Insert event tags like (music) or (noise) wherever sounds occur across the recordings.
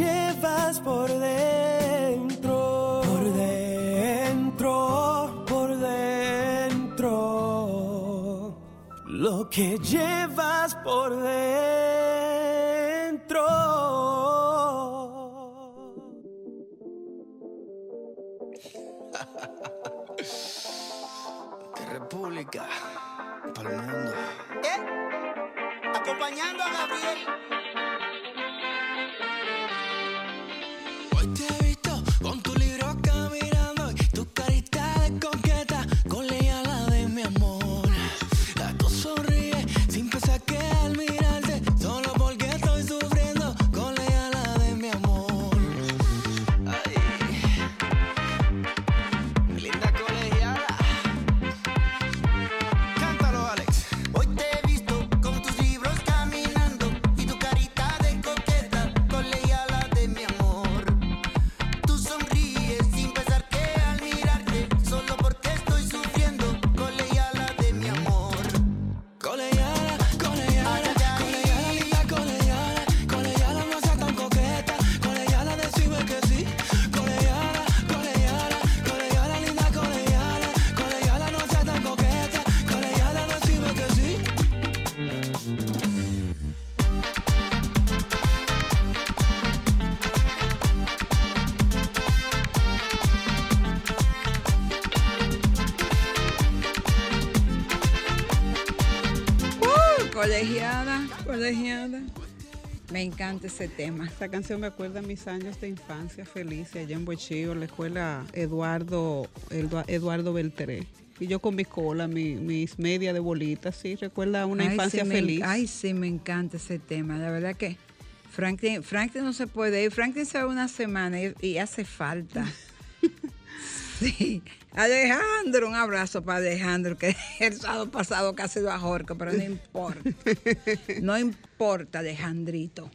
llevas por dentro, por dentro, por dentro, lo que llevas por dentro. De República para el mundo. Acompañando a Gabriel. Encanta ese tema. Esta canción me acuerda a mis años de infancia feliz allá en Bochillo, la escuela Eduardo, Edu- Eduardo Beltré. Y yo con mi cola, mi- mis medias de bolitas, sí, recuerda una Ay, infancia sí, me- feliz. ay, sí, me encanta ese tema. La verdad que Franklin, Franklin no se puede ir. Franklin se va una semana y, y hace falta. (laughs) Sí. Alejandro, un abrazo para Alejandro, que (laughs) el sábado pasado casi lo ajorco, pero no importa. (laughs) No importa, Alejandrito.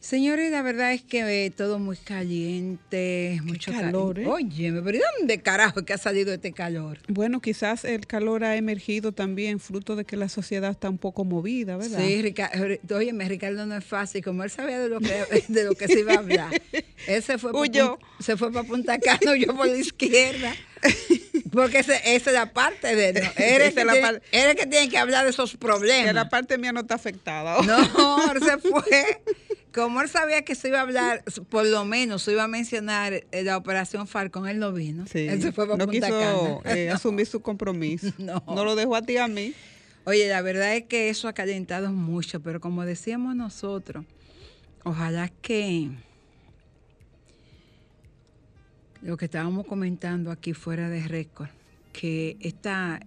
Señores, la verdad es que eh, todo muy caliente, mucho calor, ¿eh? Oye, pero ¿y dónde carajo que ha salido este calor? Bueno, quizás el calor ha emergido también fruto de que la sociedad está un poco movida, ¿verdad? Sí, Ricardo, óyeme, Ricardo no es fácil, como él sabía de lo que, (laughs) de lo que se iba a hablar. Él se fue. Punta, se fue para Punta Cana, (laughs) yo por la izquierda. Porque ese- esa es la parte de él. ¿no? (laughs) Él, es Esa que la tiene- par- él es que tiene que hablar de esos problemas. Que la parte mía no está afectada. No, él se fue. Como él sabía que se iba a hablar, por lo menos se iba a mencionar eh, la operación Falcon, él no vino. Sí, Él se fue para no Punta quiso Cana. eh, No. (laughs) asumir su compromiso. No. no lo dejó a ti a mí. Oye, la verdad es que eso ha calentado mucho, pero como decíamos nosotros, ojalá que lo que estábamos comentando aquí fuera de récord, que esta,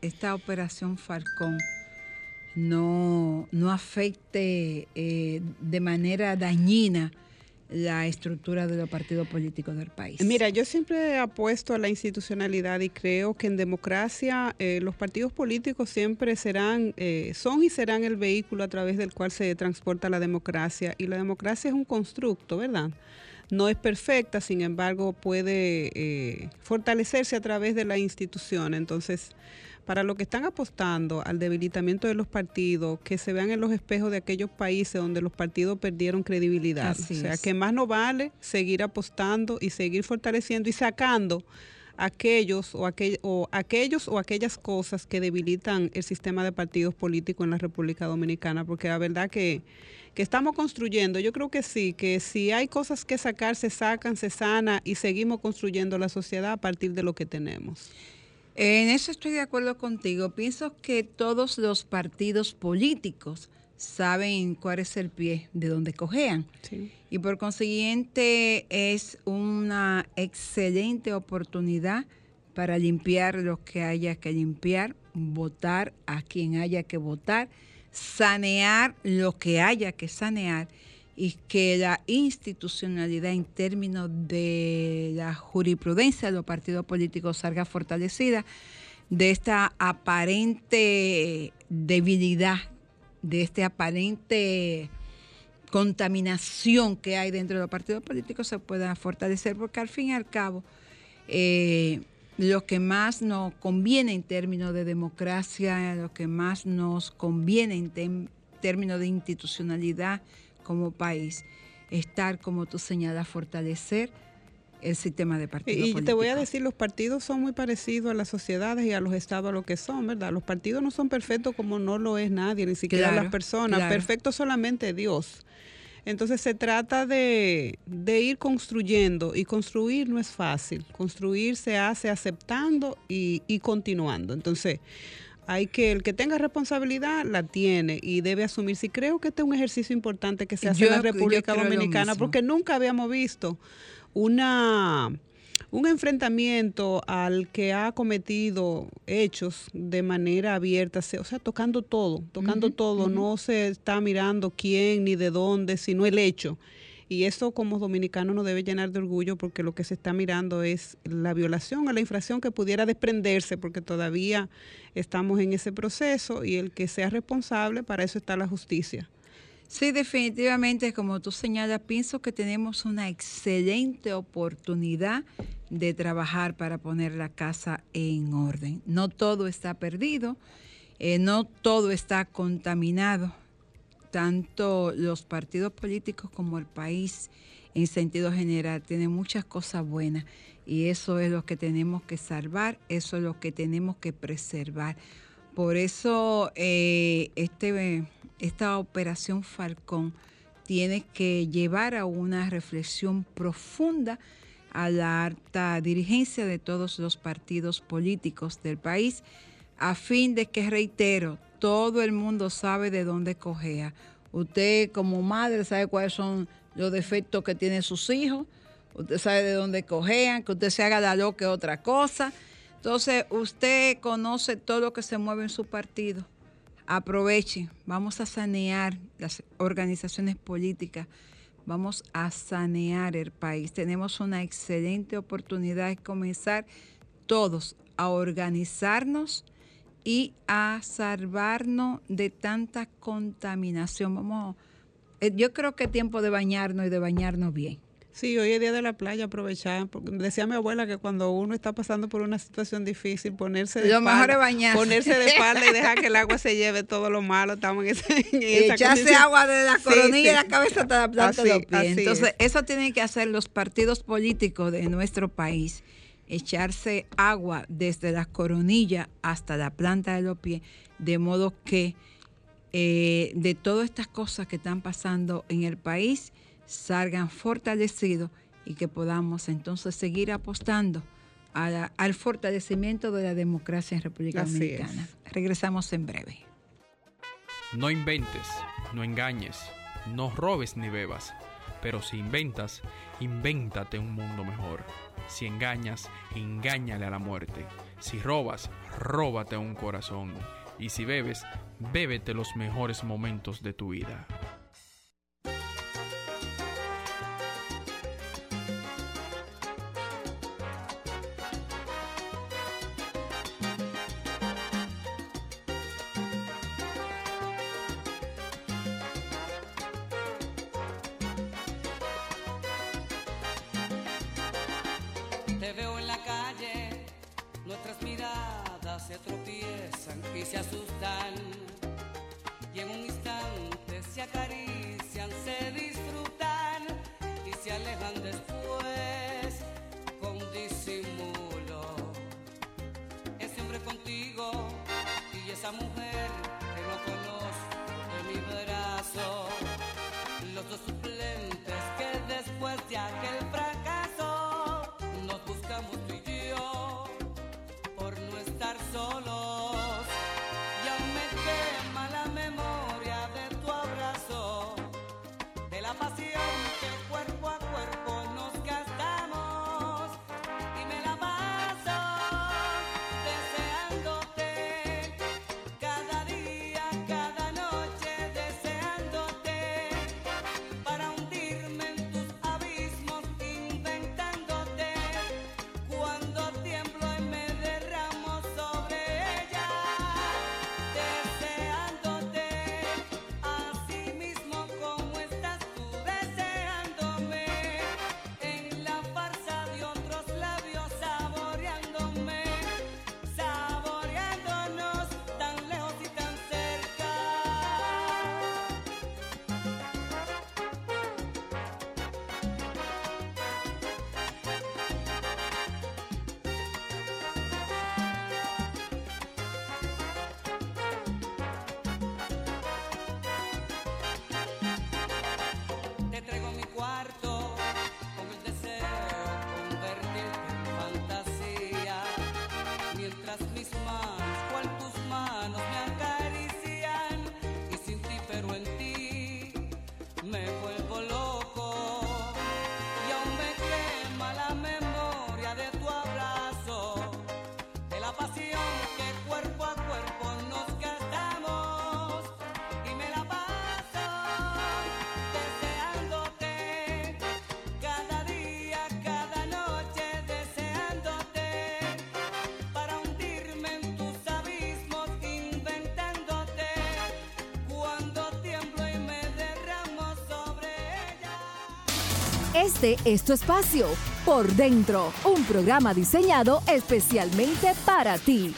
esta operación Falcón no, no afecte eh, de manera dañina la estructura de los partidos políticos del país. Mira, yo siempre he apuesto a la institucionalidad y creo que en democracia eh, los partidos políticos siempre serán, eh, son y serán el vehículo a través del cual se transporta la democracia. Y la democracia es un constructo, ¿verdad? No es perfecta, sin embargo, puede eh, fortalecerse a través de la institución. Entonces, para los que están apostando al debilitamiento de los partidos, que se vean en los espejos de aquellos países donde los partidos perdieron credibilidad. Así o sea, es. que más no vale seguir apostando y seguir fortaleciendo y sacando aquellos o, aquel- o aquellos o aquellas cosas que debilitan el sistema de partidos políticos en la República Dominicana, porque la verdad que, que estamos construyendo, yo creo que sí, que si hay cosas que sacar, se sacan, se sana y seguimos construyendo la sociedad a partir de lo que tenemos. En eso estoy de acuerdo contigo. Pienso que todos los partidos políticos saben cuál es el pie de donde cojean. Sí. Y por consiguiente es una excelente oportunidad para limpiar lo que haya que limpiar, votar a quien haya que votar, sanear lo que haya que sanear y que la institucionalidad en términos de la jurisprudencia de los partidos políticos salga fortalecida de esta aparente debilidad, de este aparente contaminación que hay dentro de los partidos políticos se pueda fortalecer, porque al fin y al cabo, eh, lo que más nos conviene en términos de democracia, lo que más nos conviene en términos de institucionalidad como país, estar, como tú señalas, fortalecer el sistema de partidos Y, te voy a decir, los partidos son muy parecidos a las sociedades y a los estados a lo que son, ¿verdad? Los partidos no son perfectos como no lo es nadie, ni siquiera Claro, las personas. claro. Perfecto solamente Dios. Entonces se trata de, de ir construyendo y construir no es fácil. Construir se hace aceptando y, y continuando. Entonces hay que, el que tenga responsabilidad la tiene y debe asumir. Si creo que este es un ejercicio importante que se hace Yo- en la República Dominicana porque nunca habíamos visto una un enfrentamiento al que ha cometido hechos de manera abierta, o sea, tocando todo, tocando todo, no se está mirando quién ni de dónde, sino el hecho. Y eso como dominicano nos debe llenar de orgullo porque lo que se está mirando es la violación o la infracción que pudiera desprenderse porque todavía estamos en ese proceso y el que sea responsable, para eso está la justicia. Sí, definitivamente, como tú señalas, pienso que tenemos una excelente oportunidad de trabajar para poner la casa en orden. No todo está perdido, eh, no todo está contaminado. Tanto los partidos políticos como el país en sentido general tienen muchas cosas buenas y eso es lo que tenemos que salvar, eso es lo que tenemos que preservar. Por eso eh, este, esta operación Falcón tiene que llevar a una reflexión profunda a la alta dirigencia de todos los partidos políticos del país, a fin de que, reitero, todo el mundo sabe de dónde cojea. Usted como madre sabe cuáles son los defectos que tienen sus hijos, usted sabe de dónde cojean, que usted se haga la loca otra cosa. Entonces, usted conoce todo lo que se mueve en su partido. Aproveche, vamos a sanear las organizaciones políticas, vamos a sanear el país. Tenemos una excelente oportunidad de comenzar todos a organizarnos y a salvarnos de tanta contaminación. Vamos, eh, yo creo que es tiempo de bañarnos y de bañarnos bien. Sí, hoy es día de la playa, aprovechar. porque Decía mi abuela que cuando uno está pasando por una situación difícil, ponerse de Lo espalda, mejor es bañarse. ponerse de espalda y dejar que el agua se lleve todo lo malo. Estamos en, ese, en Y esa echarse condición. agua de la coronilla sí. de la cabeza hasta la planta de los pies. Entonces, es. eso tienen que hacer los partidos políticos de nuestro país. Echarse agua desde la coronilla hasta la planta de los pies, de modo que eh, de todas estas cosas que están pasando en el país salgan fortalecidos y que podamos entonces seguir apostando a la- al fortalecimiento de la democracia en República Así es. Dominicana. Regresamos en breve. No inventes, no engañes, no robes ni bebas. Pero si inventas, invéntate un mundo mejor. Si engañas, engáñale a la muerte. Si robas, róbate un corazón. Y si bebes, bébete los mejores momentos de tu vida. Se asustan. Este es tu espacio, Por Dentro, un programa diseñado especialmente para ti.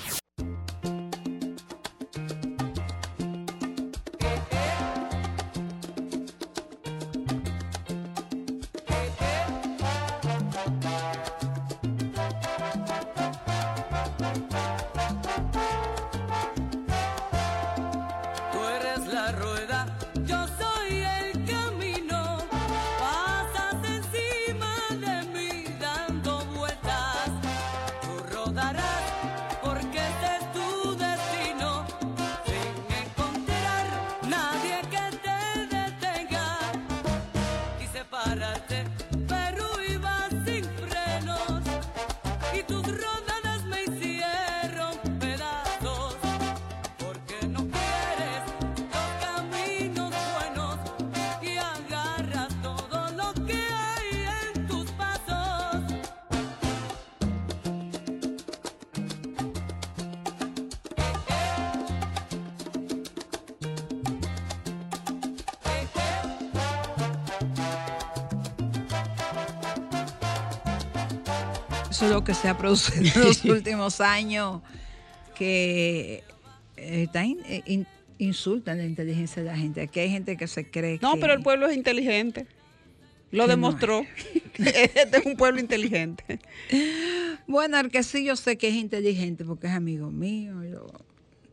Eso es lo que se ha producido en los (laughs) últimos años, que eh, está in- eh, in- insultan la inteligencia de la gente. Aquí hay gente que se cree No, que... pero el pueblo es inteligente. Lo no demostró. (laughs) este es un pueblo inteligente. Bueno, el que sí yo sé que es inteligente porque es amigo mío, yo,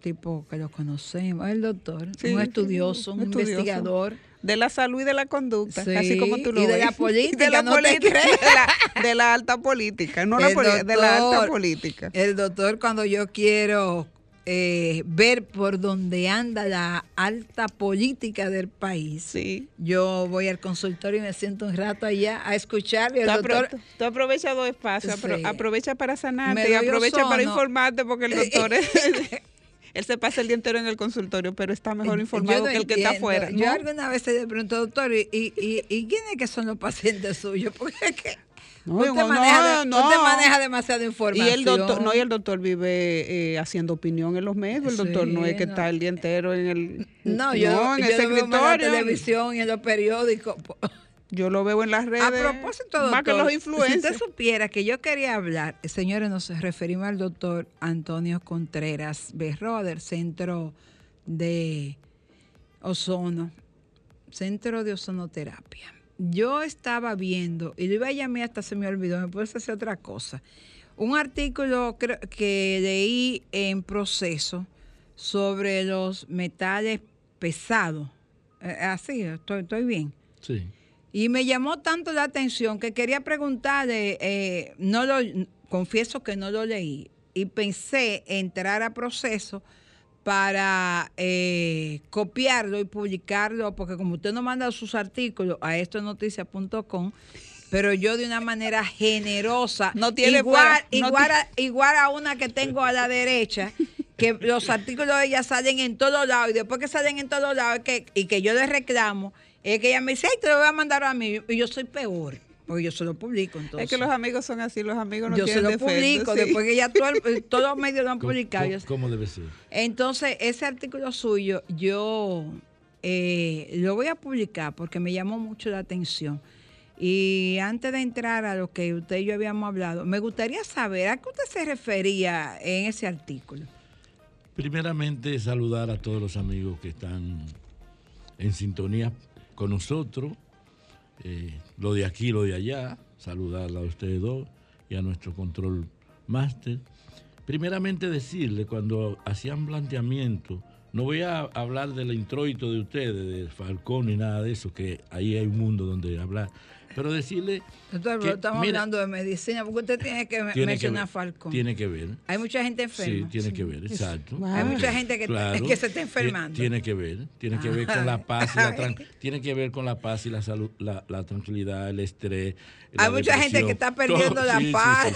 tipo que lo conocemos, el doctor, Sí, un estudioso, un estudioso. investigador. De la salud y de la conducta, Sí, así como tú lo (laughs) y de ves. la política, de la, no política, de la, de la alta política, no la poli- de la alta doctor, política. El doctor, cuando yo quiero eh, ver por dónde anda la alta política del país, yo voy al consultorio y me siento un rato allá a escucharle. El Tú, apro- doctor, tú aprovecha dos espacios, apro- Sí. aprovecha para sanarte y aprovecha para informarte porque el (laughs) doctor es- (laughs) él se pasa el día entero en el consultorio, pero está mejor informado Yo no que el que está afuera. Yo ¿no? alguna vez le pregunto, doctor, ¿y, y, y, y quiénes que son los pacientes suyos? (laughs) Porque es que No, usted, no, maneja, no. usted maneja demasiada Y información. el doctor, no, y el doctor vive eh, haciendo opinión en los medios. El doctor no es que no. está el día entero en el No, yo, no, en yo ese lo veo más en la escritorio. televisión y en los periódicos. Yo lo veo en las redes. A propósito, más que doctor, los si influencers. usted supiera que yo quería hablar, señores, nos referimos al doctor Antonio Contreras Berroa del Centro de Ozono, Centro de Ozonoterapia. Yo estaba viendo, y lo iba a llamar hasta se me olvidó, me puse a hacer otra cosa. Un artículo que leí en proceso sobre los metales pesados. Eh, Así, estoy, estoy bien. Sí. Y me llamó tanto la atención que quería preguntarle, eh, no lo, confieso que no lo leí, y pensé entrar a proceso para eh, copiarlo y publicarlo, porque como usted nos manda sus artículos a estonoticias.com, pero yo de una manera generosa, No tiene igual, no igual, a, igual a una que tengo a la derecha, que los artículos de ella salen en todos lados, y después que salen en todos lados que, y que yo le reclamo, es que ella me dice, ay, te lo voy a mandar a mí, y yo soy peor, porque yo se lo publico entonces. Es que los amigos son así, los amigos no yo se tienen lo defecto, publico, sí. después que ya todo (laughs) todos los medios lo han ¿Cómo, publicado. cómo- yo- cómo debe ser? entonces, ese artículo suyo, yo eh, lo voy a publicar porque me llamó mucho la atención. Y antes de entrar a lo que usted y yo habíamos hablado, me gustaría saber a qué usted se refería en ese artículo. Primeramente, saludar a todos los amigos que están en sintonía nosotros, eh, lo de aquí, lo de allá, saludarla a ustedes dos y a nuestro control máster. Primeramente decirle, cuando hacían planteamiento, no voy a hablar del introito de ustedes, de Falcón ni nada de eso, que ahí hay un mundo donde hablar, pero decirle... Doctor, que, estamos mira, hablando de medicina, porque usted tiene que tiene que mencionar ver, Falcón. Tiene que ver. Hay mucha gente enferma. Sí, tiene que ver, exacto. Hay mucha gente que, que se está enfermando. Tiene que ver, tiene que ver con la paz y la tiene que ver con la paz y la salud, la, la tranquilidad, el estrés. Hay mucha gente que está perdiendo todo. la Sí, paz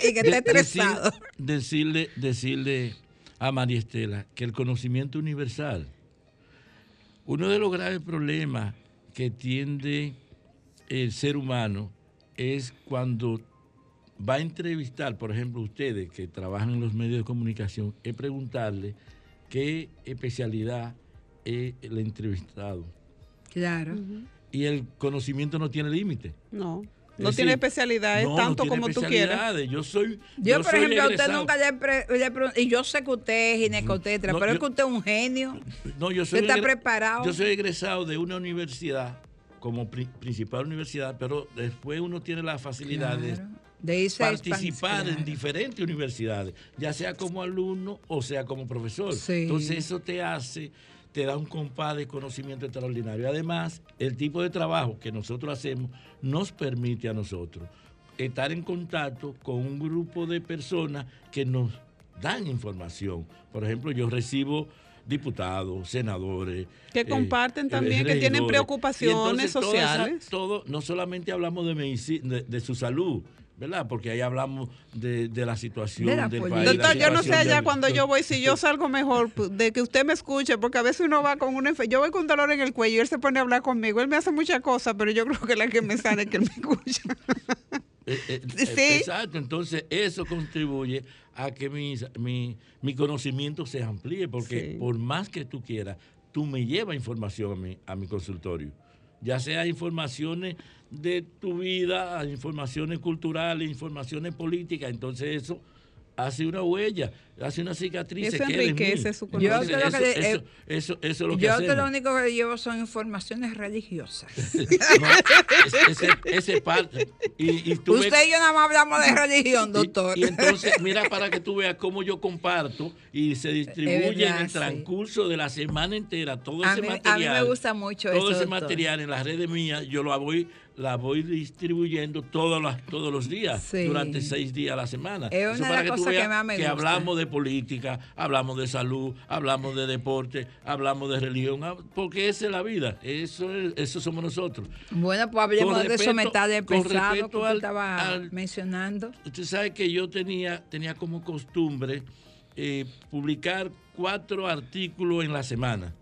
sí, (laughs) y que está De- estresado. decirle, decirle a María Estela que el conocimiento universal, uno de los graves problemas que tiende el ser humano es cuando va a entrevistar, por ejemplo, ustedes que trabajan en los medios de comunicación, es preguntarle qué especialidad es el entrevistado. Claro. y el conocimiento no tiene límite. No. No tiene especialidades no, no tanto tiene como tú quieras. especialidades. Yo soy. Yo, por soy ejemplo, a usted nunca le, pre- le pregun- y yo sé que usted es ginecotetra, No, pero es yo- que usted es un genio. No, yo soy Usted está egre- preparado. Yo soy egresado de una universidad como pri- principal universidad, pero después uno tiene la facilidad de Claro. De participar en diferentes universidades, ya sea como alumno o sea como profesor. Sí. Entonces eso te hace, te da un compás de conocimiento extraordinario. Además, el tipo de trabajo que nosotros hacemos nos permite a nosotros estar en contacto con un grupo de personas que nos dan información. Por ejemplo, yo recibo diputados, senadores. Que comparten también, que tienen preocupaciones entonces esa- sociales. todo, no solamente hablamos de, de, de su salud, ¿verdad? Porque ahí hablamos de, de la situación De la del país. Doctor, yo no sé allá del- cuando yo voy, si yo salgo mejor, pu- de que usted me escuche, porque a veces uno va con una Yo voy con dolor en el cuello y él se pone a hablar conmigo. Él me hace muchas cosas, pero yo creo que la que me sale es que él me escucha. (laughs) Eh, eh, Sí. eh, Exacto, entonces eso contribuye a que mi, mi, mi conocimiento se amplíe, porque Sí. por más que tú quieras, tú me llevas información a mi, a mi consultorio, ya sea informaciones de tu vida, informaciones culturales, informaciones políticas, entonces eso hace una huella, hace una cicatriz. Eso se enriquece su Yo Entonces, que eso, le- eso, eso- eso es lo que Yo hacemos. te lo único que llevo son informaciones religiosas. (laughs) No, ese, ese- ese parte. Y, y tú ves- Usted y yo nada más hablamos de religión, doctor. Y, y entonces, mira para que tú veas cómo yo comparto y se distribuye verdad, en el sí. transcurso de la semana entera todo A ese mí- a mí material. me gusta mucho Todo eso, ese doctor. material en las redes mías, yo lo voy, la voy distribuyendo todos los, todos los días, Sí. durante seis días a la semana. Es una Eso de para las que cosas que más me que gusta. hablamos de política, hablamos de salud, hablamos de deporte, hablamos de religión, ah, porque esa es la vida, eso, es- eso somos nosotros. Bueno, pues hablemos de respecto- metales con pesados que al- estaba al- mencionando. Usted sabe que yo tenía, tenía como costumbre eh, publicar cuatro artículos en la semana.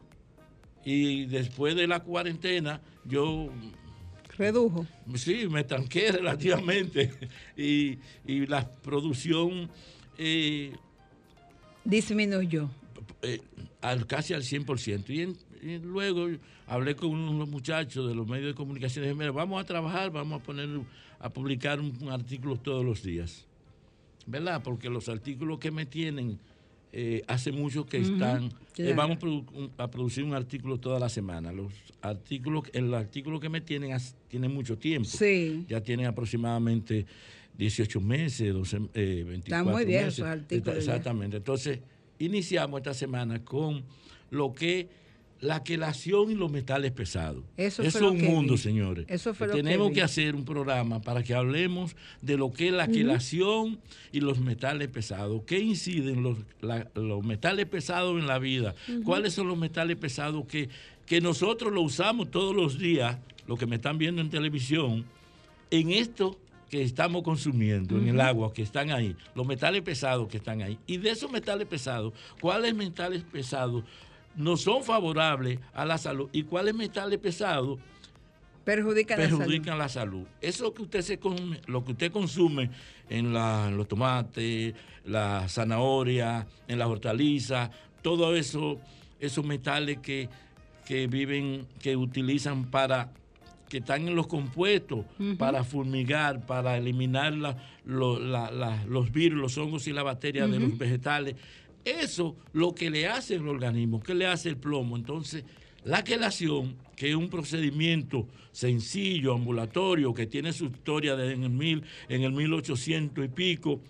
Y después de la cuarentena, yo Redujo. sí, me estanqué (laughs) relativamente. Y, y la producción eh, Disminuyó. eh, al, casi al 100%. Y, en- y luego hablé con unos muchachos de los medios de comunicación y dije, mira, vamos a trabajar, vamos a poner, a publicar un, un artículo todos los días. ¿Verdad? Porque los artículos que me tienen eh, hace mucho que están, eh, claro. vamos a, produ- un- a producir un artículo toda la semana. Los artículos, el artículo que me tienen tiene mucho tiempo. Sí. Ya tienen aproximadamente 18 meses, 12, eh, 24 muy meses. esos artículos ya. Exactamente. Entonces, iniciamos esta semana con lo que la quelación y los metales pesados. Eso es fue lo un que mundo, vi. señores. Eso fue lo que Tenemos que hacer un programa para que hablemos de lo que es la quelación y los metales pesados. ¿Qué inciden los, la- los metales pesados en la vida? ¿Cuáles son los metales pesados que, que nosotros lo usamos todos los días, lo que me están viendo en televisión, en esto que estamos consumiendo, en el agua, que están ahí, los metales pesados que están ahí. Y de esos metales pesados, ¿cuáles metales pesados no son favorables a la salud y cuáles metales pesados Perjudican la salud. perjudican la salud. Eso que usted se come- lo que usted consume en, la- los tomates, la zanahoria, en las hortalizas, todo eso, esos metales que, que viven, que utilizan para que están en los compuestos para fumigar, para eliminar la- lo- la- la- los virus, los hongos y las bacterias de los vegetales. Eso lo que le hace el organismo, que le hace el plomo. Entonces, la quelación, que es un procedimiento sencillo, ambulatorio, que tiene su historia desde en el, mil, en el 1800 y pico,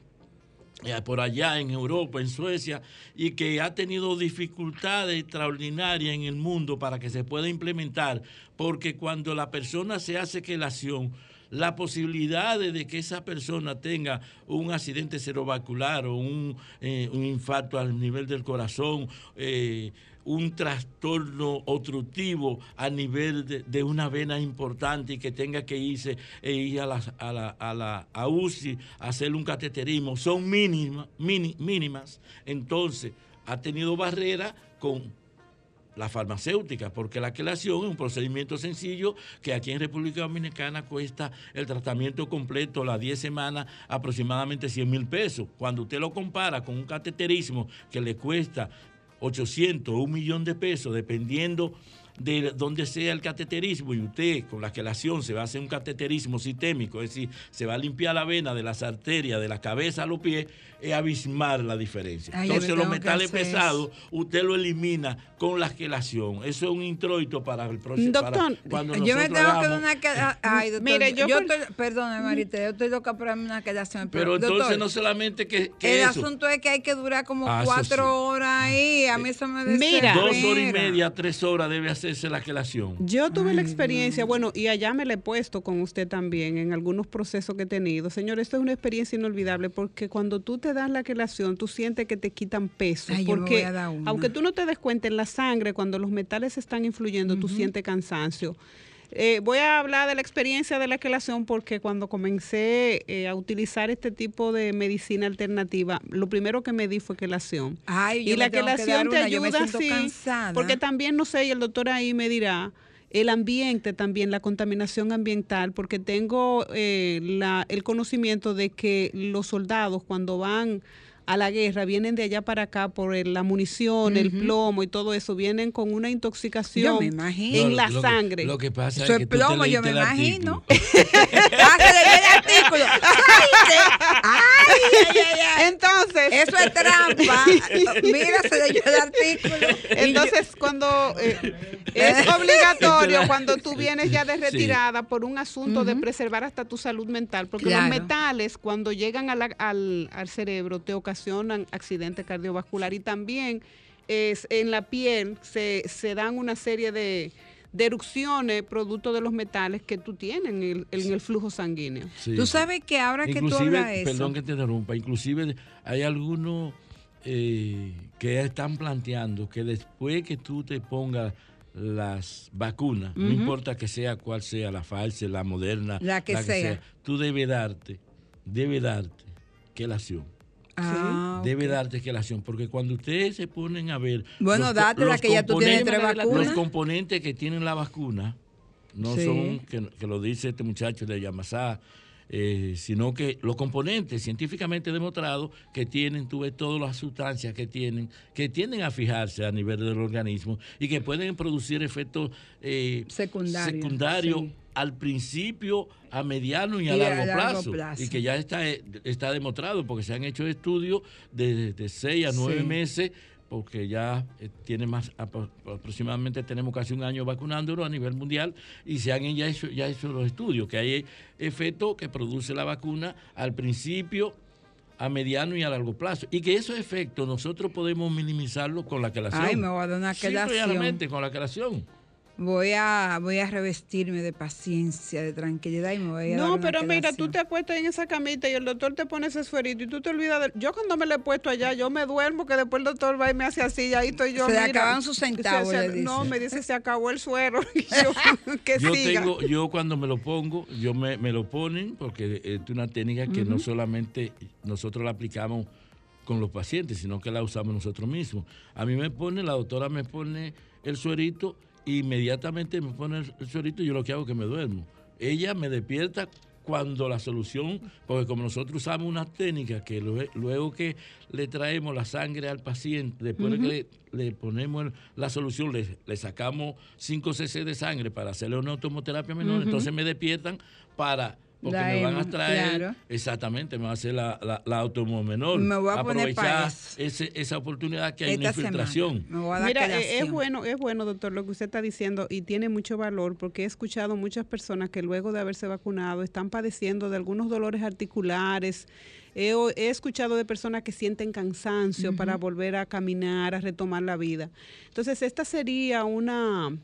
eh, por allá en Europa, en Suecia, y que ha tenido dificultades extraordinarias en el mundo para que se pueda implementar, porque cuando la persona se hace quelación, la posibilidad de que esa persona tenga un accidente cerebrovascular o un, eh, infarto al nivel del corazón, eh, un trastorno obstructivo a nivel de, una vena importante y que tenga que irse e ir a la, a la, a la a UCI a hacer un cateterismo, son mínimas, mini- mínimas. Entonces, ha tenido barrera con la farmacéutica, porque la quelación es un procedimiento sencillo que aquí en República Dominicana cuesta el tratamiento completo, las 10 semanas, aproximadamente 100 mil pesos. Cuando usted lo compara con un cateterismo que le cuesta 800 o un millón de pesos, dependiendo de donde sea el cateterismo y usted con la quelación se va a hacer un cateterismo sistémico, es decir, se va a limpiar la vena de las arterias, de la cabeza a los pies, es abismar la diferencia. Ay, Entonces los metales pesados, usted lo elimina con la quelación. Eso es un introito para el próximo. para Doctor, cuando Yo me tengo que dar una queda- Ay, doctor. Mire, yo yo estoy, perdone, Marita, yo estoy loca por una quedación. Pero doctor, entonces no solamente que, que el eso. asunto es que hay que durar como Ah, cuatro sí. horas ahí. A mí eso me Mira. Dos horas y media, tres horas debe hacerse la quelación. Yo tuve la experiencia, bueno, y allá me la he puesto con usted también en algunos procesos que he tenido. Señor, esto es una experiencia inolvidable porque cuando tú te das la quelación, tú sientes que te quitan peso. Ay, porque aunque tú no te des cuenta en la sangre, cuando los metales están influyendo, tú sientes cansancio. Eh, voy a hablar de la experiencia de la quelación porque cuando comencé eh, a utilizar este tipo de medicina alternativa, lo primero que me di fue quelación. Ay, yo y la que quelación te una, ayuda sí, cansada. porque también no sé y el doctor ahí me dirá el ambiente también la contaminación ambiental porque tengo eh, la- el conocimiento de que los soldados cuando van a la guerra vienen de allá para acá por el- la munición, el plomo y todo eso, vienen con una intoxicación Yo me imagino. en No, la lo que- sangre. Lo que pasa Eso es es que tú te plomo, yo me imagino. artículo. (laughs) Que leí el artículo. Ay, que- ay, ay, ay, ay. Entonces, Eso es trampa. (laughs) Mira, se leyó el artículo. Entonces, cuando eh, es obligatorio, cuando tú vienes ya de Sí. retirada por un asunto de preservar hasta tu salud mental, porque Claro. los metales cuando llegan a la- al, al cerebro te ocasionan accidente cardiovascular y también es, en la piel se, se dan una serie de, de erupciones producto de los metales que tú tienes en el, en el flujo sanguíneo. Sí, Tú sabes que ahora que tú Inclusive, hablas eso. perdón que te interrumpa, inclusive hay algunos eh, que están planteando que después que tú te pongas las vacunas, no importa que sea cual sea, la falsa, la moderna, La que sea. tú debes darte, debe darte quelación. Ah, Debe ok. darte quelación, porque cuando ustedes se ponen a ver... Bueno, date la que ya tú tienes componentes- tres vacunas. Los componentes que tienen la vacuna no Sí. son, que, que lo dice este muchacho de Yamasá, eh, sino que los componentes científicamente demostrados que tienen, tú ves todas las sustancias que tienen, que tienden a fijarse a nivel del organismo y que pueden producir efectos eh, Secundarios, sí. Al principio, a mediano y a Y a largo, plazo, plazo. Y que ya está, eh, está demostrado, porque se han hecho estudios de, de 6 a 9 Sí. meses, porque ya eh, tiene más, apro- aproximadamente tenemos casi un año vacunándolo a nivel mundial, y se han ya hecho, ya hecho los estudios, que hay efectos que produce la vacuna al principio, a mediano y a largo plazo. Y que esos efectos nosotros podemos minimizarlos con la quelación. Ay, me voy a dar una llanamente, con la quelación. Voy a, voy a revestirme de paciencia, de tranquilidad y me voy a dar No, pero mira, tú te acuestas en esa camita y el doctor te pone ese esferito y tú te olvidas de... Yo cuando me lo he puesto allá, yo me duermo que después el doctor va y me hace así y ahí estoy yo. Se le acaban sus centavos, Se- se- le No, me dice, se acabó el suero. (laughs) Y yo, (laughs) que yo siga. tengo, yo cuando me lo pongo, yo me, me lo ponen porque es una técnica que no solamente nosotros la aplicamos con los pacientes, sino que la usamos nosotros mismos. A mí me pone, la doctora me pone el suerito, inmediatamente me pone el, suerito y yo lo que hago es que me duermo. Ella me despierta cuando la solución, porque como nosotros usamos una técnica que lue- luego que le traemos la sangre al paciente, después de que le, le ponemos la solución, le, le sacamos 5 cc de sangre para hacerle una automoterapia menor, entonces me despiertan para, porque La me van a traer, claro. exactamente, me va a hacer la, la, la menor. Me voy a aprovechar ese- esa oportunidad que hay Esta infiltración. me voy a dar Mira, eh, quelación. es bueno, es bueno, doctor, lo que usted está diciendo y tiene mucho valor porque he escuchado muchas personas que luego de haberse vacunado están padeciendo de algunos dolores articulares. He escuchado de personas que sienten cansancio para volver a caminar, a retomar la vida. Entonces, esta sería una,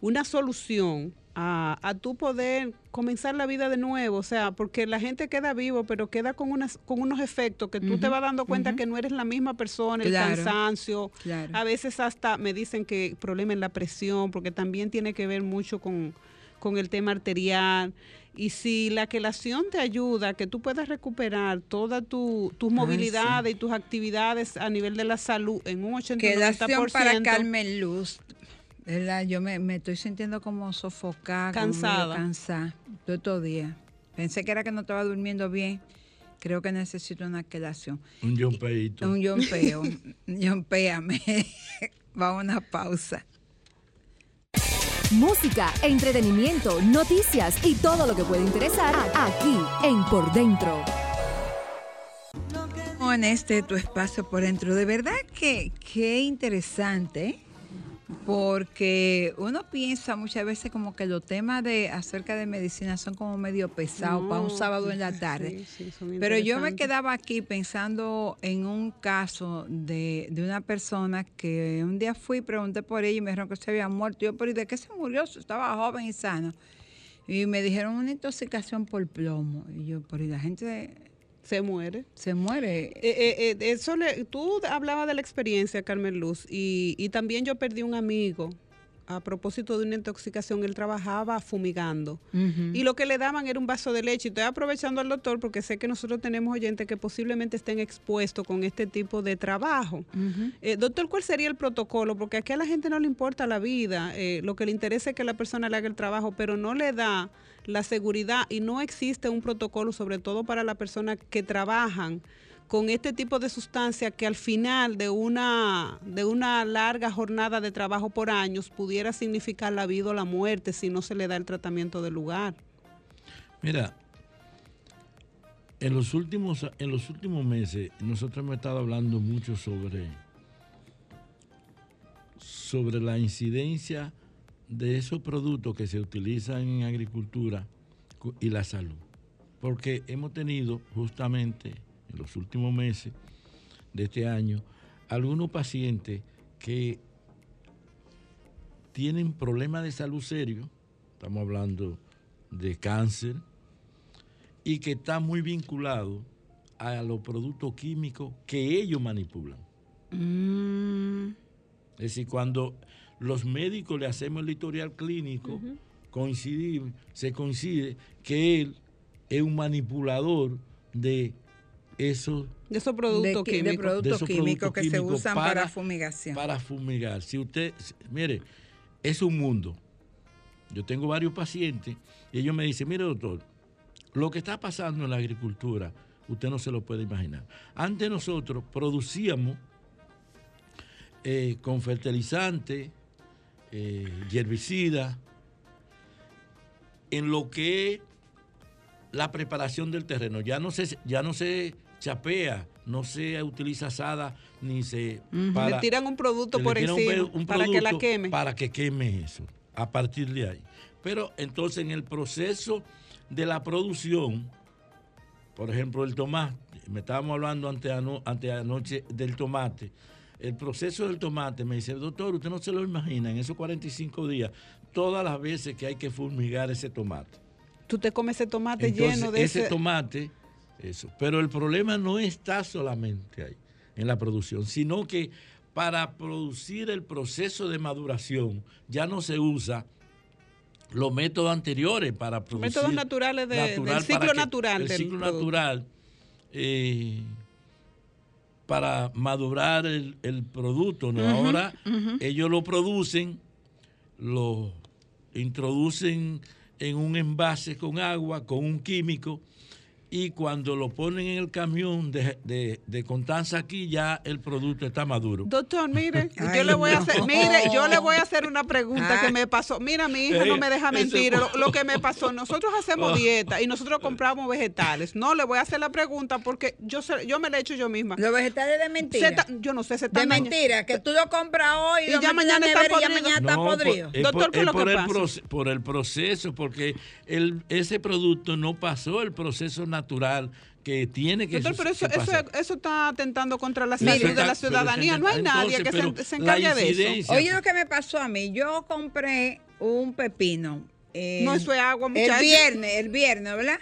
una solución a, a tú poder comenzar la vida de nuevo, o sea, porque la gente queda vivo, pero queda con, unas, con unos efectos que tú te vas dando cuenta que no eres la misma persona, el Claro, cansancio, claro. a veces hasta me dicen que problema en la presión, porque también tiene que ver mucho con, con el tema arterial. Y si la quelación te ayuda, que tú puedas recuperar todas tu, tus Ay, movilidades y tus actividades a nivel de la salud en un 80 Quelación para 90%, Carmen Luz. ¿Verdad? Yo me, me estoy sintiendo como sofocada, Cansada. cansada, todo estos días. Pensé que era que no estaba durmiendo bien. Creo que necesito una quelación. Un jumpeito. Un yompeo. (laughs) Yompéame. (laughs) Vamos a una pausa. música, entretenimiento, noticias y todo lo que puede interesar aquí en Por Dentro. En este tu espacio por dentro, de verdad que qué interesante, ¿eh? Porque uno piensa muchas veces como que los temas de acerca de medicina son como medio pesados para un sábado en la (laughs) tarde. sí, Pero yo me quedaba aquí pensando en un caso de, de una persona que un día fui y pregunté por ella y me dijeron que se había muerto. Yo, pero ¿y de qué se murió? Estaba joven y sano. Y me dijeron una intoxicación por plomo. Y yo, pero ¿y la gente se muere? Se muere. Eh, eh, eh, eso le- tú hablabas de la experiencia, Carmen Luz, y, y también yo perdí un amigo a propósito de una intoxicación. Él trabajaba fumigando. Y lo que le daban era un vaso de leche. Y estoy aprovechando al doctor porque sé que nosotros tenemos oyentes que posiblemente estén expuestos con este tipo de trabajo. Eh, doctor, ¿cuál sería el protocolo? Porque aquí a la gente no le importa la vida, lo que le interesa es que la persona le haga el trabajo, pero no le da la seguridad y no existe un protocolo, sobre todo para las personas que trabajan con este tipo de sustancia que al final de una, de una larga jornada de trabajo por años pudiera significar la vida o la muerte si no se le da el tratamiento del lugar. Mira, en los últimos, en los últimos meses nosotros hemos estado hablando mucho sobre, sobre la incidencia de esos productos que se utilizan en agricultura cu- y la salud. Porque hemos tenido justamente en los últimos meses de este año algunos pacientes que tienen problemas de salud serios, estamos hablando de cáncer, y que está muy vinculado a los productos químicos que ellos manipulan. Es decir, cuando los médicos le hacemos el historial clínico, coincide- se coincide que él es un manipulador de esos De esos productos De qui- de químicos. productos esos químicos que se químicos usan para fumigación. Para fumigar. Si usted, mire, es un mundo. Yo tengo varios pacientes y ellos me dicen, mire doctor, lo que está pasando en la agricultura, usted no se lo puede imaginar. Antes nosotros producíamos eh, con fertilizantes, eh, herbicidas, en lo que es la preparación del terreno. Ya no se, ya no se chapea, no se utiliza asada, ni se... Le tiran un producto por un encima un para que la queme. Para que queme eso, a partir de ahí. Pero entonces en el proceso de la producción, por ejemplo, el tomate, me estábamos hablando ante, ano- ante anoche del tomate, el proceso del tomate, me dice, doctor, usted no se lo imagina, en esos 45 días, todas las veces que hay que fumigar ese tomate. Tú te comes ese tomate Entonces, lleno de ese, ese, tomate, eso. Pero el problema no está solamente ahí, en la producción, sino que para producir el proceso de maduración ya no se usa los métodos anteriores para producir. métodos naturales de- del ciclo natural El del ciclo natural. eh, para madurar el, el producto, ¿no? Ahora ellos lo producen, lo introducen en un envase con agua, con un químico, y cuando lo ponen en el camión de, de, de Constanza aquí, ya el producto está maduro. Doctor, mire, (laughs) yo le voy a hacer, mire, yo le voy a hacer una pregunta Ah. que me pasó. Mira, mi hija no me deja Eh, mentir. Lo, lo que me pasó, nosotros hacemos Oh. dieta y nosotros compramos vegetales. No, le voy a hacer la pregunta porque yo yo me la he hecho yo misma. Los vegetales de mentira. Se ta- yo no sé, se De están daña- mentira, que tú lo compras hoy y, ya mañana está podrido. mañana está No, podrido. Doctor, por, ¿qué es lo que por el pasa? proce- por el proceso, porque el, ese producto no pasó el proceso natural que tiene que Doctor, pero eso, que eso, pasar. eso está atentando contra la salud de ciudadanía. No hay nadie entonces, que se, se encargue de eso. Oye, lo que me pasó a mí, yo compré un pepino. el- No, eso es agua, El muchacha. viernes, el viernes, ¿verdad?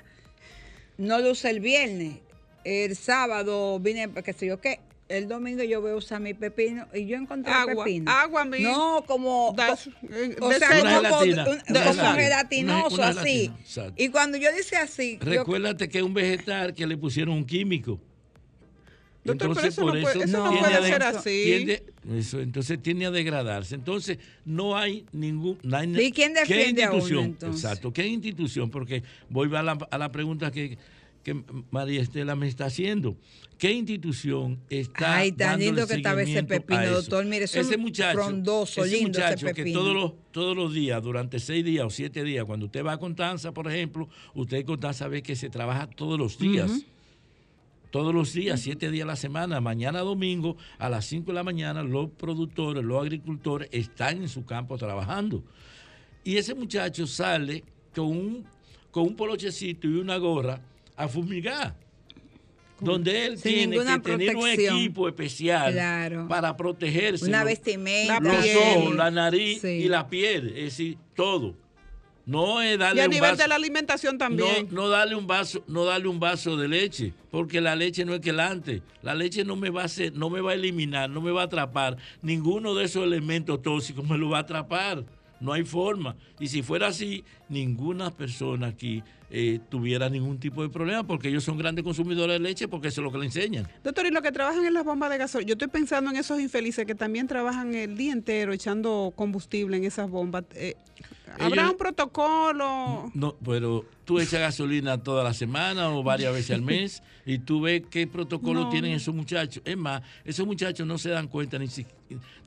No lo usé el viernes. El sábado vine, qué sé yo qué. El domingo yo voy a usar mi pepino y yo encontré Agua, pepino. agua, mi- No, como. Das- o de sea, como, gelatinoso, una- una así. exacto. Y cuando yo dice así, yo- Recuérdate que es un vegetal que le pusieron un químico. Doctor, pero eso por no puede- eso no puede a de- ser así. tiende- eso, entonces tiende a degradarse. Entonces, no hay ningún. no hay- ¿Y quién ¿qué defiende a uno, institución? entonces? Exacto. ¿Qué institución? Porque voy a la, a la pregunta que, que María Estela me está haciendo. ¿Qué institución está Ay, tan lindo que estaba ese pepino, doctor. Mire, eso ese es muchacho, frondoso, ese lindo ese muchacho que pepino. todos los, todos los días, durante seis días o siete días, cuando usted va a Constanza, por ejemplo, usted en Constanza ve que se trabaja todos los días. Todos los días, siete días a la semana, mañana domingo, a las cinco de la mañana, los productores, los agricultores están en su campo trabajando. Y ese muchacho sale con un, con un polochecito y una gorra a fumigar. Donde él Sin tiene que tener un equipo especial Claro. para protegerse. Una vestimenta. Los piel. ojos, la nariz Sí. y la piel. Es decir, todo. No es Y darle a un nivel vaso- de la alimentación también. no, no darle un vaso, no darle un vaso de leche, porque la leche no es quelante. La leche no me va a hacer, no me va a eliminar, no me va a atrapar. Ninguno de esos elementos tóxicos me lo va a atrapar. No hay forma. Y si fuera así, ninguna persona aquí eh, tuviera ningún tipo de problema, porque ellos son grandes consumidores de leche, porque eso es lo que le enseñan. Doctor, y los que trabajan en las bombas de gasolina, yo estoy pensando en esos infelices que también trabajan el día entero echando combustible en esas bombas. Eh, ¿Habrá Ellos- un protocolo? No, pero tú echas gasolina toda la semana o varias veces al mes (laughs) y tú ves qué protocolo No. tienen esos muchachos. Es más, esos muchachos no se dan cuenta ni, si-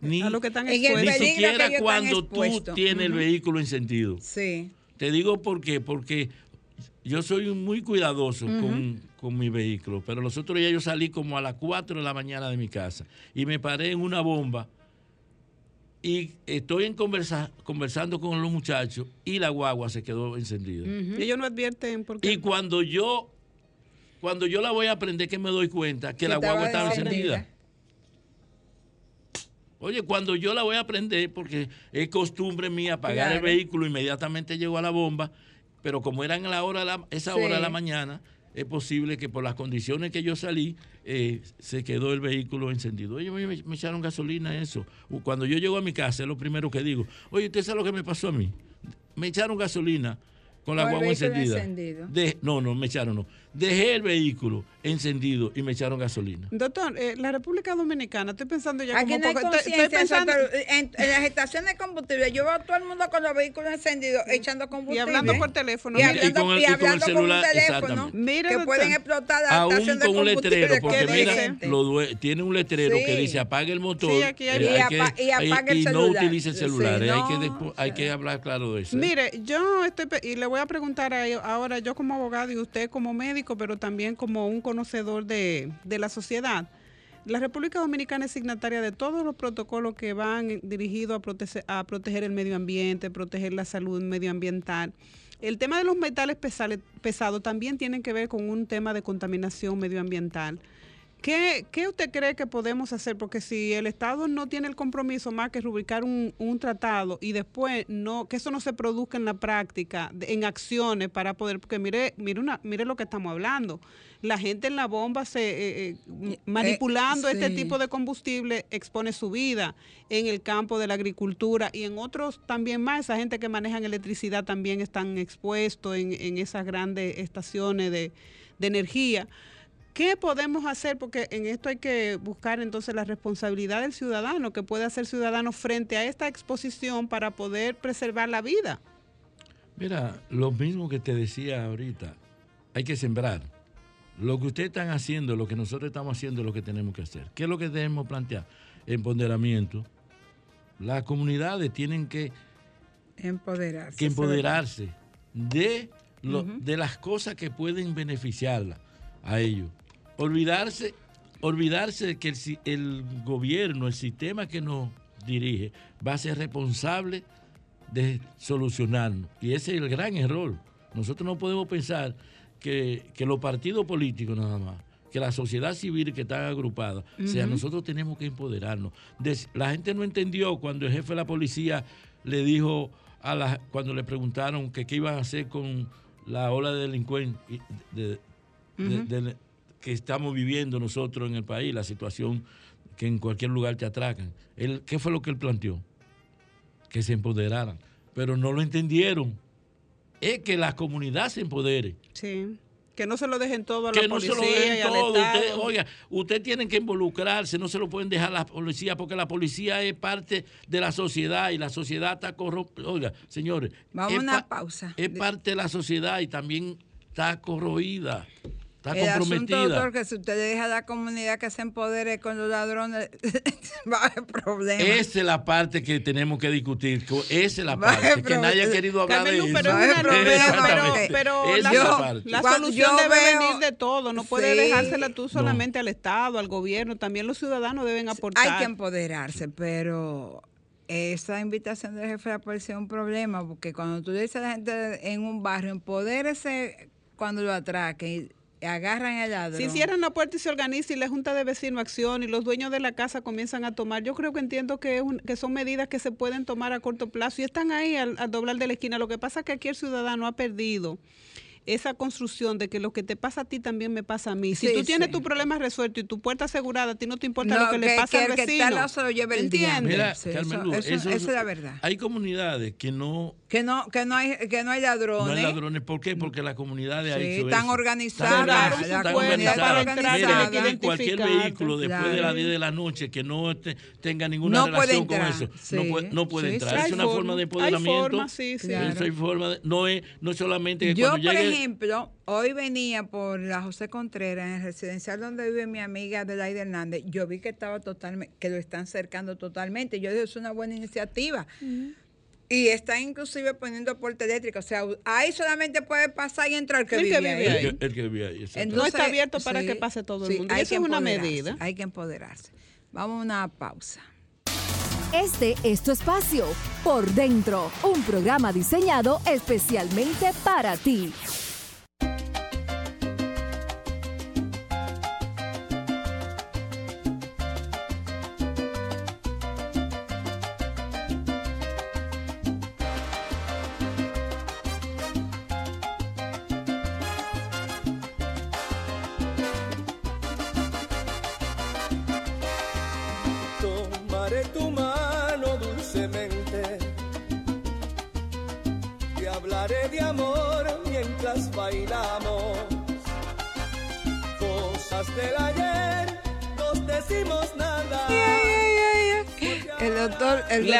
ni, A lo que están ni que siquiera cuando tú tienes el vehículo encendido. Sí. Te digo por qué, porque yo soy muy cuidadoso con, con mi vehículo, pero los otros días yo salí como a las 4 de la mañana de mi casa y me paré en una bomba y estoy en conversa- conversando con los muchachos y la guagua se quedó encendida. Y ellos no advierten por qué. Y cuando yo, cuando yo la voy a prender, que me doy cuenta que Que la guagua estaba encendida. Oye, cuando yo la voy a prender, porque es costumbre mía apagar el vehículo, inmediatamente llego a la bomba, pero como era en la hora la- esa Sí. hora de la mañana, es posible que por las condiciones que yo salí, eh, se quedó el vehículo encendido. Oye, me, me echaron gasolina eso. Cuando yo llego a mi casa, es lo primero que digo. Oye, ¿usted sabe lo que me pasó a mí? Me echaron gasolina con la guagua encendida. encendido. De- no, no, me echaron, no. Dejé el vehículo encendido y me echaron gasolina. Doctor, eh, la República Dominicana, estoy pensando ya Aquí como no hay poco- estoy- estoy pensando-. En, en las estaciones de combustible, yo veo a todo el mundo con los vehículos encendidos echando combustible. Y hablando por teléfono. Y Mire, hablando, y con el- y y con el hablando con, celular, un teléfono. Mire, que doctor. pueden explotar la Aún estación de con un combustible. letrero, porque que mira, lo tiene un letrero Sí. que dice apague el motor Sí, aquí hay- eh, Y apa- y hay- apague el y no utilice el Sí, celular. eh, hay, que despu- hay que hablar claro de eso. Mire, yo estoy y le voy a preguntar a- ahora yo como abogado y usted como médico, pero también como un conocedor de, de la sociedad. La República Dominicana es signataria de todos los protocolos que van dirigidos a, protege- a proteger el medio ambiente, proteger la salud medioambiental. El tema de los metales pesados también tiene que ver con un tema de contaminación medioambiental. ¿Qué, qué usted cree que podemos hacer? Porque si el Estado no tiene el compromiso más que rubricar un, un tratado y después no que eso no se produzca en la práctica, de- en acciones para poder, porque mire, mire, una, mire lo que estamos hablando. La gente en la bomba se eh, eh, manipulando este sí. tipo de combustible expone su vida en el campo de la agricultura y en otros también más. Esa gente que manejan electricidad también están expuestos en, en esas grandes estaciones de, de energía. ¿Qué podemos hacer? Porque en esto hay que buscar entonces la responsabilidad del ciudadano, que puede hacer ciudadano frente a esta exposición para poder preservar la vida. Mira, lo mismo que te decía ahorita, hay que sembrar. Lo que ustedes están haciendo, lo que nosotros estamos haciendo es lo que tenemos que hacer. ¿Qué es lo que debemos plantear? Empoderamiento. Las comunidades tienen que, Empoderarse. que empoderarse de, lo- de las cosas que pueden beneficiarla a ellos. Olvidarse, olvidarse de que el, si- el gobierno, el sistema que nos dirige, va a ser responsable de solucionarnos. Y ese es el gran error. Nosotros no podemos pensar que, que los partidos políticos nada más, que la sociedad civil que está agrupada, o sea, nosotros tenemos que empoderarnos. Des- la gente no entendió cuando el jefe de la policía le dijo a la, cuando le preguntaron que qué iban a hacer con la ola de delincuencia de- de- Ujú. de- que estamos viviendo nosotros en el país, la situación que en cualquier lugar te atracan. Él, ¿Qué fue lo que él planteó? Que se empoderaran. Pero no lo entendieron. Es que la comunidad se empodere. Sí. Que no se lo dejen todo a Que la no se policía lo dejen todo. Usted, oiga, usted tiene que involucrarse, no se lo pueden dejar a la policía, porque la policía es parte de la sociedad y la sociedad está corrompida. Oiga, señores, Vamos a una pa- pausa. es parte de la sociedad y también está corroída. Está el asunto, comprometida. doctor, que si usted le deja a la comunidad que se empodere con los ladrones, (laughs) va a haber problemas. Esa es la parte que tenemos que discutir. Esa es la Va parte. Que nadie ha querido hablar Carmen, de no, eso. pero pero, pero la, es la solución yo debe veo- venir de todo, no puede Sí. dejársela tú solamente al Estado, al gobierno, también los ciudadanos deben aportar. Hay que empoderarse, pero esa invitación del jefe de la policía es un problema, porque cuando tú le dices a la gente en un barrio, empodérese cuando lo atraquen agarran al ladrón. Si cierran la puerta y se organiza y la Junta de Vecinos acción y los dueños de la casa comienzan a tomar, yo creo que entiendo que, es un- que son medidas que se pueden tomar a corto plazo y están ahí al, al doblar de la esquina. Lo que pasa es que aquí el ciudadano ha perdido esa construcción de que lo que te pasa a ti también me pasa a mí. Si Sí, tú tienes sí. tu problema resuelto y tu puerta asegurada, a ti no te importa No, lo que, le que- pasa que al el que está vecino. al lado se lo lleve el. ¿Entiendes? Mira, Sí, Carmen eso- Luz, eso- eso- esa es la verdad. Hay comunidades que no, Que no, que no hay, que no hay ladrones. no hay ladrones. ¿Por qué? Porque la comunidad ha Sí, hecho están eso. organizadas, Están organizadas. organizada. Mira, en cualquier vehículo después de Claro. las 10 de la noche que no te- tenga ninguna No puede relación con eso, sí. no puede, no puede Sí, entrar. sí. Es Hay una forma, forma de hay empoderamiento. forma, sí, sí. Eso hay forma de- no es no solamente que Yo, cuando llegue ejemplo, hoy venía por la José Contreras, en el residencial donde vive mi amiga Adelaide Hernández. Yo vi que estaba totalmente, que lo están cercando totalmente. Yo dije, es una buena iniciativa. Y está inclusive poniendo puerta eléctrica. O sea, ahí solamente puede pasar y entrar el que El que vive vive ahí. el que, el que vive ahí, exacto. No está abierto para que pase todo el mundo. Hay eso que es una medida. Hay que empoderarse. Vamos a una pausa. Este es tu espacio, Por Dentro, un programa diseñado especialmente para ti.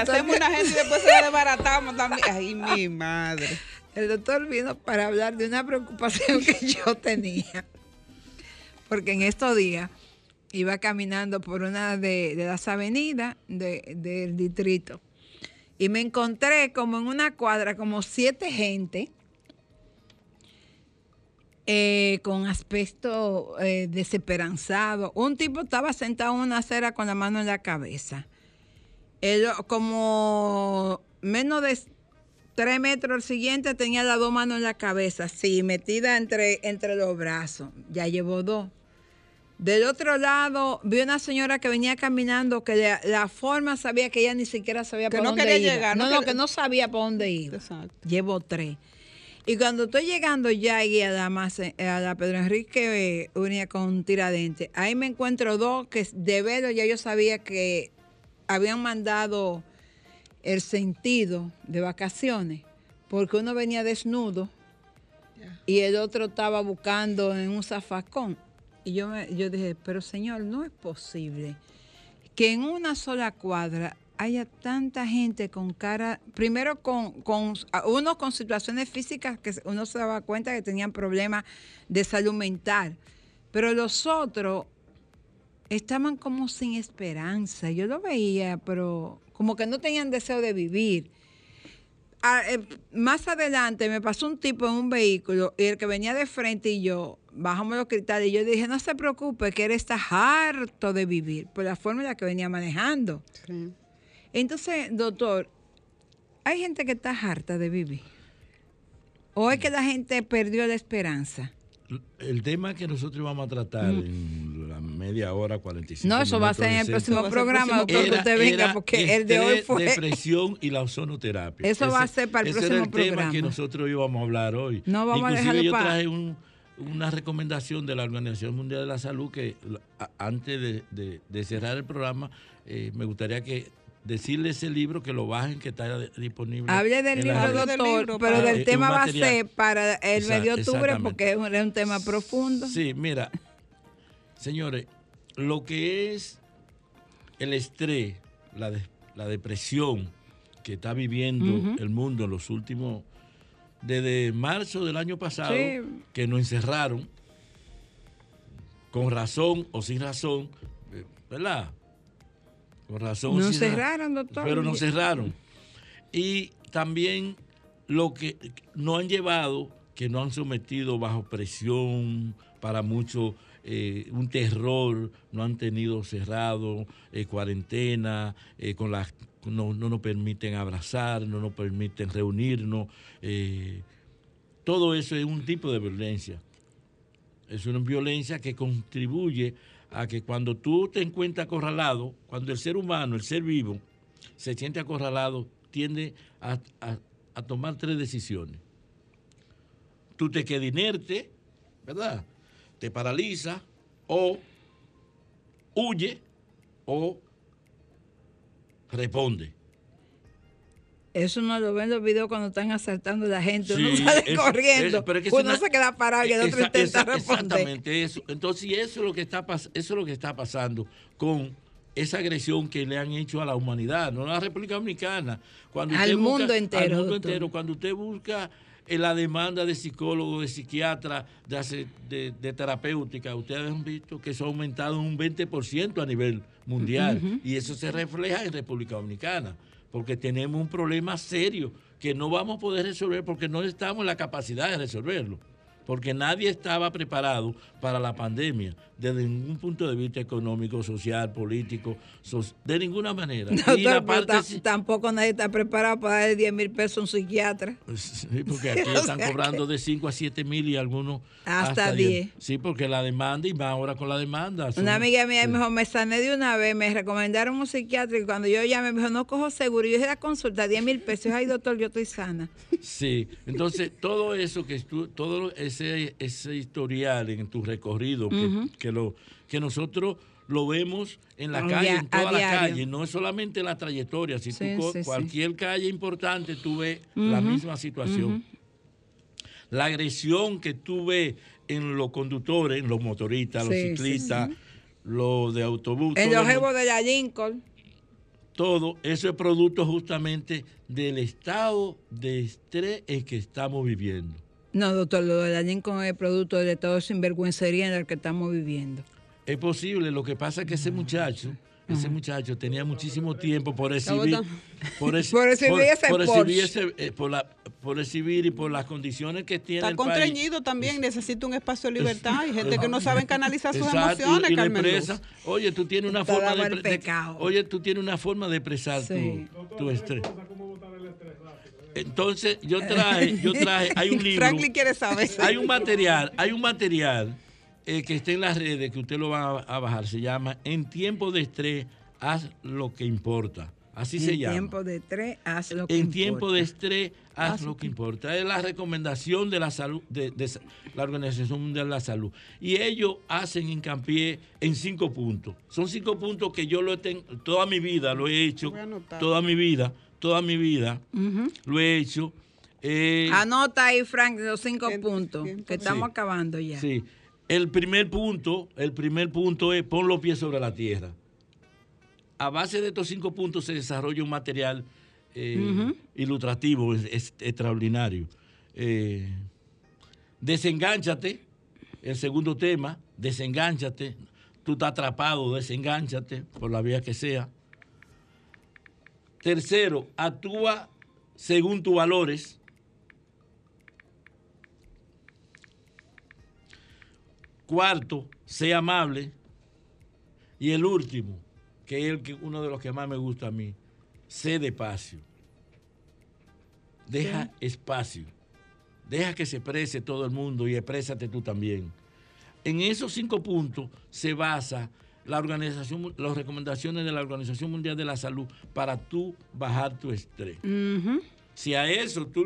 Le hacemos una gente y después se la desbaratamos también. (laughs) Ay, mi madre. El doctor vino para hablar de una preocupación (laughs) que yo tenía. Porque en estos días iba caminando por una de, de las avenidas de- del distrito y me encontré como en una cuadra, como siete gente eh, con aspecto eh, desesperanzado. Un tipo estaba sentado en una acera con la mano en la cabeza. Él, como menos de tres metros el siguiente tenía las dos manos en la cabeza, así, metida entre, entre los brazos. Ya llevó dos. Del otro lado, vi una señora que venía caminando que la, la forma sabía que ella ni siquiera sabía Que para no dónde quería iba. llegar, No, no que- no sabía para dónde iba. Exacto. Llevo tres. Y cuando estoy llegando ya ahí a la, a la Pedro Enrique eh, unía con Tiradentes, ahí me encuentro dos que de verlo ya yo sabía que habían mandado el sentido de vacaciones, porque uno venía desnudo y el otro estaba buscando en un zafacón. Y yo, me, yo dije, pero señor, no es posible que en una sola cuadra haya tanta gente con cara, primero con, con unos con situaciones físicas que uno se daba cuenta que tenían problemas de salud mental, pero los otros estaban como sin esperanza. Yo lo veía, pero como que no tenían deseo de vivir. Ah, eh, más adelante me pasó un tipo en un vehículo y el que venía de frente y yo bajamos los cristales y yo dije, no se preocupe, que él está harto de vivir por la forma en la que venía manejando. Entonces, doctor, hay gente que está harta de vivir. ¿O es que la gente perdió la esperanza? El tema que nosotros íbamos a tratar en la media hora, 45 No, eso va a ser en el próximo programa, doctor, que usted venga, porque el de hoy fue... depresión y la ozonoterapia. Eso va a ser para el ese próximo era el tema programa. que nosotros íbamos a hablar hoy. No vamos a Inclusive dejarlo yo traje un- una recomendación de la Organización Mundial de la Salud que a- antes de, de- de cerrar el programa eh, me gustaría que decirle ese libro que lo bajen que está disponible. Hable del libro, doctor, pero Eh, del un tema va a ser para el mes de octubre porque es un, es un tema profundo. Sí, mira, señores, lo que es el estrés, la, de- la depresión que está viviendo el mundo en los últimos, desde marzo del año pasado, Sí. que nos encerraron, con razón o sin razón, eh, ¿verdad? Con razón o Nos sin razón. cerraron, doctor. Pero nos cerraron. Y también lo que no han llevado, que no han sometido bajo presión para mucho eh, un terror, no han tenido cerrado, eh, cuarentena, eh, con no, no nos permiten abrazar, no nos permiten reunirnos. todo eso es un tipo de violencia. Es una violencia que contribuye a que cuando tú te encuentras acorralado, cuando el ser humano, el ser vivo, se siente acorralado, tiende a, a- a tomar tres decisiones. Tú te quedas inerte, ¿verdad? Te paraliza o huye o responde. Eso no lo ven los videos cuando están asaltando a la gente. Uno (laughs) sale eso- corriendo. eso, pero es que es uno una- se queda parado y el otro Esa- intenta esa- responder. Exactamente eso. Entonces, eso es lo que está eso es lo que está pasando con esa agresión que le han hecho a la humanidad, no a la República Dominicana. Cuando Al usted busca- mundo entero, Al mundo entero. Cuando usted busca la demanda de psicólogos, de psiquiatras, de, de, de terapéutica, ustedes han visto que eso ha aumentado un 20% a nivel mundial. Y eso se refleja en República Dominicana, porque tenemos un problema serio que no vamos a poder resolver porque no estamos en la capacidad de resolverlo. Porque nadie estaba preparado para la pandemia, desde ningún punto de vista económico, social, político, so- de ninguna manera. (laughs) Y la parte tam- tampoco nadie está preparado para darle 10 mil pesos a un psiquiatra. Sí, porque (laughs) aquí están cobrando de 5 a 7 mil y algunos Hasta 10. 10. Sí, porque la demanda y más ahora con la demanda. son- Una amiga mía me dijo, me sané de una vez, me recomendaron un psiquiatra y cuando yo llamé me dijo, no cojo seguro. Y yo dije, la consulta, 10 mil pesos. Ay, doctor, yo estoy sana. Sí, entonces todo eso que tú, todo ese, ese historial en tu recorrido, que, lo, que nosotros lo vemos en la A calle, en toda la diario. calle, no es solamente la trayectoria, si Sí, tú sí, sí. cualquier calle importante tú ves la misma situación. La agresión que tú ves en los conductores, en los motoristas, los ciclistas, los de autobús, En los el jevos de la Lincoln. todo eso es producto justamente del estado de estrés en que estamos viviendo. No, doctor, lo de la Lincoln es producto del estado de sinvergüencería en el que estamos viviendo. Es posible, lo que pasa es que ese muchacho, ese muchacho tenía muchísimo tiempo por exhibir, botando. por, exhibir (laughs) ese por ese- eh, por la- por exhibir y por las condiciones que tiene Está el país. contrañido también, necesita un espacio de libertad. Hay gente que no sabe canalizar sus Exacto, y- emociones, y la Carmen empresa, oye, tú tienes una forma de, el de- pecado. oye, tú tienes una forma de expresar Sí. tu, tu estrés. Entonces, yo traje, yo traje, hay un (laughs) libro. Franklin quiere saber. Hay un material, hay un material eh, que está en las redes que usted lo va a, a bajar. Se llama En tiempo de estrés, haz lo que importa. Así se en llama. tiempo de tres, haz lo que En importa. tiempo de estrés, haz lo que importa. Es la recomendación de la salud, de, de la Organización Mundial de la Salud. Y ellos hacen hincapié en cinco puntos. Son cinco puntos que yo lo he ten- toda mi vida lo he hecho, Voy a anotar. toda mi vida, toda mi vida lo he hecho. Eh, Anota ahí, Frank, los cinco puntos, que estamos Sí. acabando ya. Sí. El primer punto, el primer punto es pon los pies sobre la tierra. A base de estos cinco puntos se desarrolla un material eh, ilustrativo, es, es extraordinario. Eh, desengánchate, el segundo tema, desengánchate. Tú estás atrapado, desengánchate por la vía que sea. Tercero, actúa según tus valores. Cuarto, sea amable. Y el último, que es el que, uno de los que más me gusta a mí, sé despacio. Deja espacio. Deja que se exprese todo el mundo y exprésate tú también. En esos cinco puntos se basa la organización, las recomendaciones de la Organización Mundial de la Salud para tú bajar tu estrés. Si a eso tú,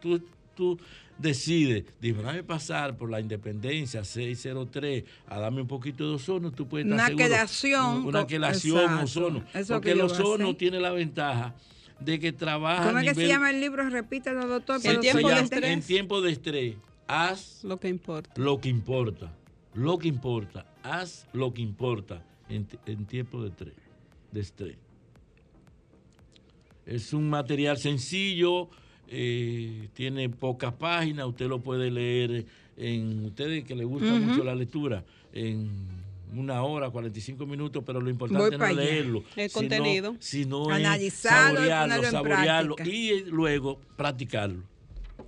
tú, tú decides, déjame pasar por la independencia 603 a darme un poquito de ozono, tú puedes estar Una seguro. quelación Una quelación, exacto. ozono. Porque que el ozono tiene la ventaja de que trabaja ¿Cómo a es que se llama el libro? Repítelo, doctor. para los llama. En tiempo de estrés, haz lo que importa. Lo que importa. Lo que importa. Haz lo que importa en, en tiempo de estrés. De estrés. Es un material sencillo, eh, tiene pocas páginas, usted lo puede leer en ustedes que les gusta mucho la lectura en una hora, 45 minutos, pero lo importante no es leerlo, El sino- contenido. sino Analizarlo saborearlo, saborearlo y luego practicarlo.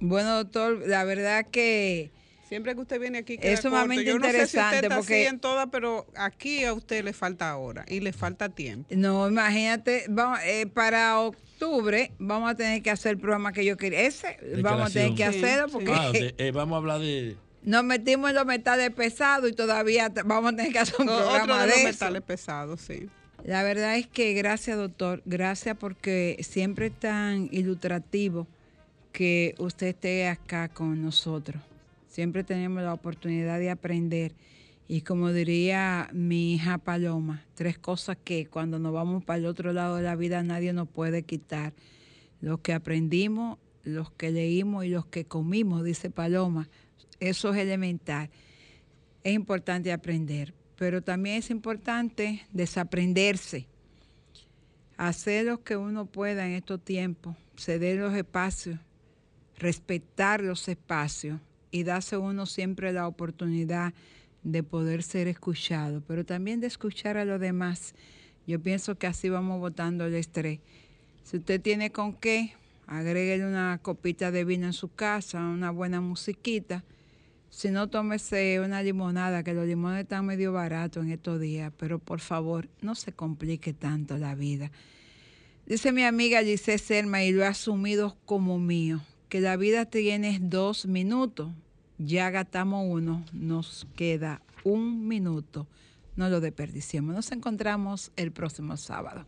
Bueno, doctor, la verdad que Siempre que usted viene aquí Es queda sumamente corto. Yo no sé si interesante usted está porque- así en todas, pero aquí a usted le falta ahora y le falta tiempo. No, imagínate, vamos, eh, para octubre vamos a tener que hacer el programa que yo quería. Ese vamos a tener que hacerlo porque Ah, de- eh, vamos a hablar de nos metimos en los metales pesados y todavía vamos a tener que hacer un programa de de, los eso. metales pesados, sí. La verdad es que gracias, doctor. Gracias porque siempre es tan ilustrativo que usted esté acá con nosotros. Siempre tenemos la oportunidad de aprender. Y como diría mi hija Paloma, tres cosas que cuando nos vamos para el otro lado de la vida nadie nos puede quitar. Los que aprendimos, los que leímos y los que comimos, dice Paloma. Eso es elemental. Es importante aprender, pero también es importante desaprenderse. Hacer lo que uno pueda en estos tiempos, ceder los espacios, respetar los espacios y darse uno siempre la oportunidad de poder ser escuchado, pero también de escuchar a los demás. Yo pienso que así vamos botando el estrés. Si usted tiene con qué, agréguele una copita de vino en su casa, una buena musiquita. Si no, tómese una limonada, que los limones están medio baratos en estos días, pero por favor, no se complique tanto la vida. Dice mi amiga Giselle Selma, y lo he asumido como mío, que la vida tiene dos minutos, ya gastamos uno, nos queda un minuto. No lo desperdiciemos. Nos encontramos el próximo sábado.